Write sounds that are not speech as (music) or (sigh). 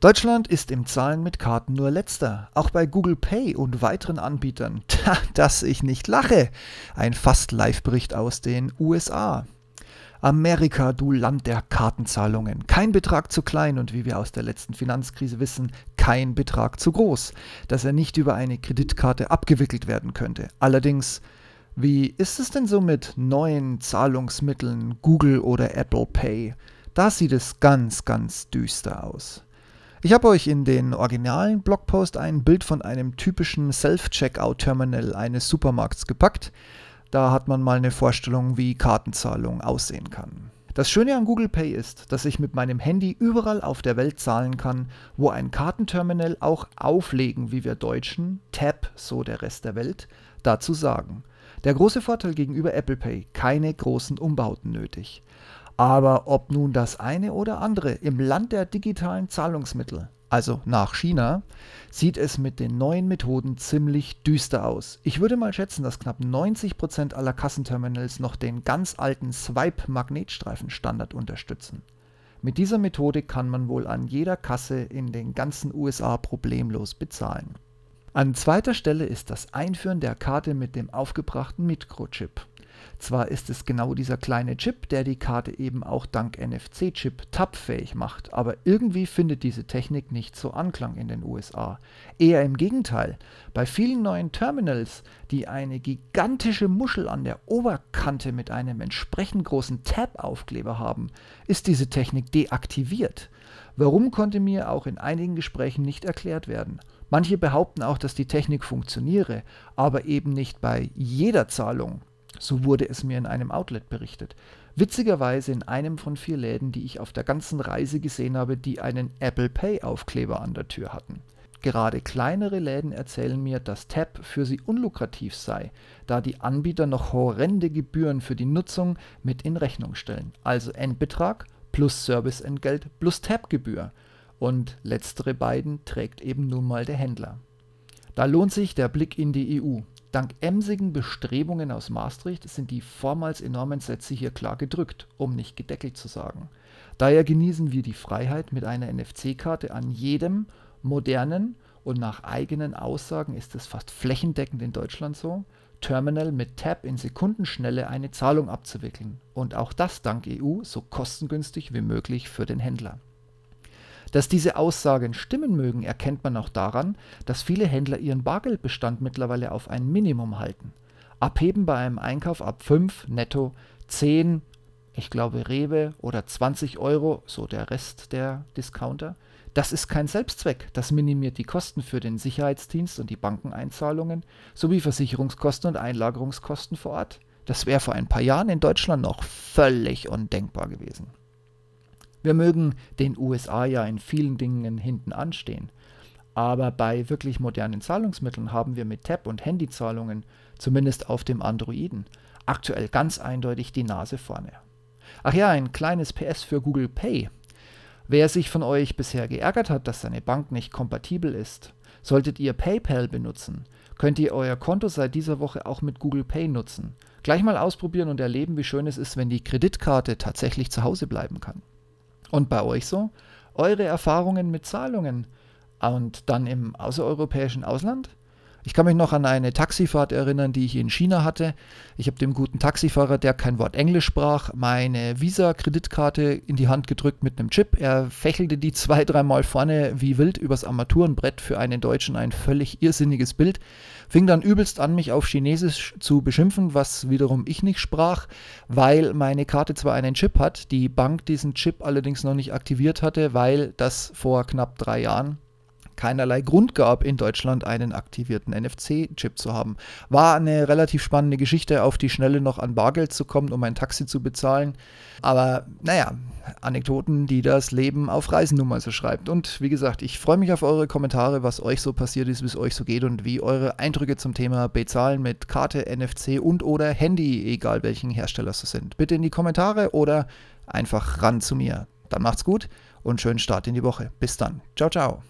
Deutschland ist im Zahlen mit Karten nur letzter, auch bei Google Pay und weiteren Anbietern. (laughs) Tja, dass ich nicht lache. Ein fast Live-Bericht aus den USA. Amerika, du Land der Kartenzahlungen. Kein Betrag zu klein und wie wir aus der letzten Finanzkrise wissen, kein Betrag zu groß, dass er nicht über eine Kreditkarte abgewickelt werden könnte. Allerdings, wie ist es denn so mit neuen Zahlungsmitteln, Google oder Apple Pay? Da sieht es ganz, ganz düster aus. Ich habe euch in den originalen Blogpost ein Bild von einem typischen Self-Checkout-Terminal eines Supermarkts gepackt. Da hat man mal eine Vorstellung, wie Kartenzahlung aussehen kann. Das Schöne an Google Pay ist, dass ich mit meinem Handy überall auf der Welt zahlen kann, wo ein Kartenterminal auch auflegen, wie wir Deutschen, Tap, so der Rest der Welt, dazu sagen. Der große Vorteil gegenüber Apple Pay, keine großen Umbauten nötig. Aber ob nun das eine oder andere im Land der digitalen Zahlungsmittel, also nach China, sieht es mit den neuen Methoden ziemlich düster aus. Ich würde mal schätzen, dass knapp 90% aller Kassenterminals noch den ganz alten Swipe-Magnetstreifen-Standard unterstützen. Mit dieser Methode kann man wohl an jeder Kasse in den ganzen USA problemlos bezahlen. An zweiter Stelle ist das Einführen der Karte mit dem aufgebrachten Mikrochip. Zwar ist es genau dieser kleine Chip, der die Karte eben auch dank NFC-Chip tappfähig macht, aber irgendwie findet diese Technik nicht so Anklang in den USA. Eher im Gegenteil. Bei vielen neuen Terminals, die eine gigantische Muschel an der Oberkante mit einem entsprechend großen Tab-Aufkleber haben, ist diese Technik deaktiviert. Warum konnte mir auch in einigen Gesprächen nicht erklärt werden. Manche behaupten auch, dass die Technik funktioniere, aber eben nicht bei jeder Zahlung. So wurde es mir in einem Outlet berichtet. Witzigerweise in einem von vier Läden, die ich auf der ganzen Reise gesehen habe, die einen Apple Pay Aufkleber an der Tür hatten. Gerade kleinere Läden erzählen mir, dass Tap für sie unlukrativ sei, da die Anbieter noch horrende Gebühren für die Nutzung mit in Rechnung stellen. Also Endbetrag plus Serviceentgelt plus Tap-Gebühr. Und letztere beiden trägt eben nun mal der Händler. Da lohnt sich der Blick in die EU. Dank emsigen Bestrebungen aus Maastricht sind die vormals enormen Sätze hier klar gedrückt, um nicht gedeckelt zu sagen. Daher genießen wir die Freiheit, mit einer NFC-Karte an jedem modernen und nach eigenen Aussagen ist es fast flächendeckend in Deutschland so, Terminal mit Tap in Sekundenschnelle eine Zahlung abzuwickeln. Und auch das dank EU so kostengünstig wie möglich für den Händler. Dass diese Aussagen stimmen mögen, erkennt man auch daran, dass viele Händler ihren Bargeldbestand mittlerweile auf ein Minimum halten. Abheben bei einem Einkauf ab 5 netto 10, ich glaube Rewe oder 20 Euro, so der Rest der Discounter. Das ist kein Selbstzweck, das minimiert die Kosten für den Sicherheitsdienst und die Bankeneinzahlungen sowie Versicherungskosten und Einlagerungskosten vor Ort. Das wäre vor ein paar Jahren in Deutschland noch völlig undenkbar gewesen. Wir mögen den USA ja in vielen Dingen hinten anstehen. Aber bei wirklich modernen Zahlungsmitteln haben wir mit Tab- und Handyzahlungen, zumindest auf dem Androiden, aktuell ganz eindeutig die Nase vorne. Ach ja, ein kleines PS für Google Pay. Wer sich von euch bisher geärgert hat, dass seine Bank nicht kompatibel ist, solltet ihr PayPal benutzen, könnt ihr euer Konto seit dieser Woche auch mit Google Pay nutzen. Gleich mal ausprobieren und erleben, wie schön es ist, wenn die Kreditkarte tatsächlich zu Hause bleiben kann. Und bei euch so? Eure Erfahrungen mit Zahlungen und dann im außereuropäischen Ausland? Ich kann mich noch an eine Taxifahrt erinnern, die ich in China hatte. Ich habe dem guten Taxifahrer, der kein Wort Englisch sprach, meine Visa-Kreditkarte in die Hand gedrückt mit einem Chip. Er fächelte die zwei, dreimal vorne wie wild übers Armaturenbrett für einen Deutschen ein völlig irrsinniges Bild. Fing dann übelst an, mich auf Chinesisch zu beschimpfen, was wiederum ich nicht sprach, weil meine Karte zwar einen Chip hat, die Bank diesen Chip allerdings noch nicht aktiviert hatte, weil das vor knapp drei Jahren keinerlei Grund gab, in Deutschland einen aktivierten NFC-Chip zu haben. War eine relativ spannende Geschichte, auf die Schnelle noch an Bargeld zu kommen, um ein Taxi zu bezahlen. Aber naja, Anekdoten, die das Leben auf Reisen nun mal so schreibt. Und wie gesagt, ich freue mich auf eure Kommentare, was euch so passiert ist, wie es euch so geht und wie eure Eindrücke zum Thema Bezahlen mit Karte, NFC und oder Handy, egal welchen Hersteller es sind. Bitte in die Kommentare oder einfach ran zu mir. Dann macht's gut und schönen Start in die Woche. Bis dann. Ciao, ciao.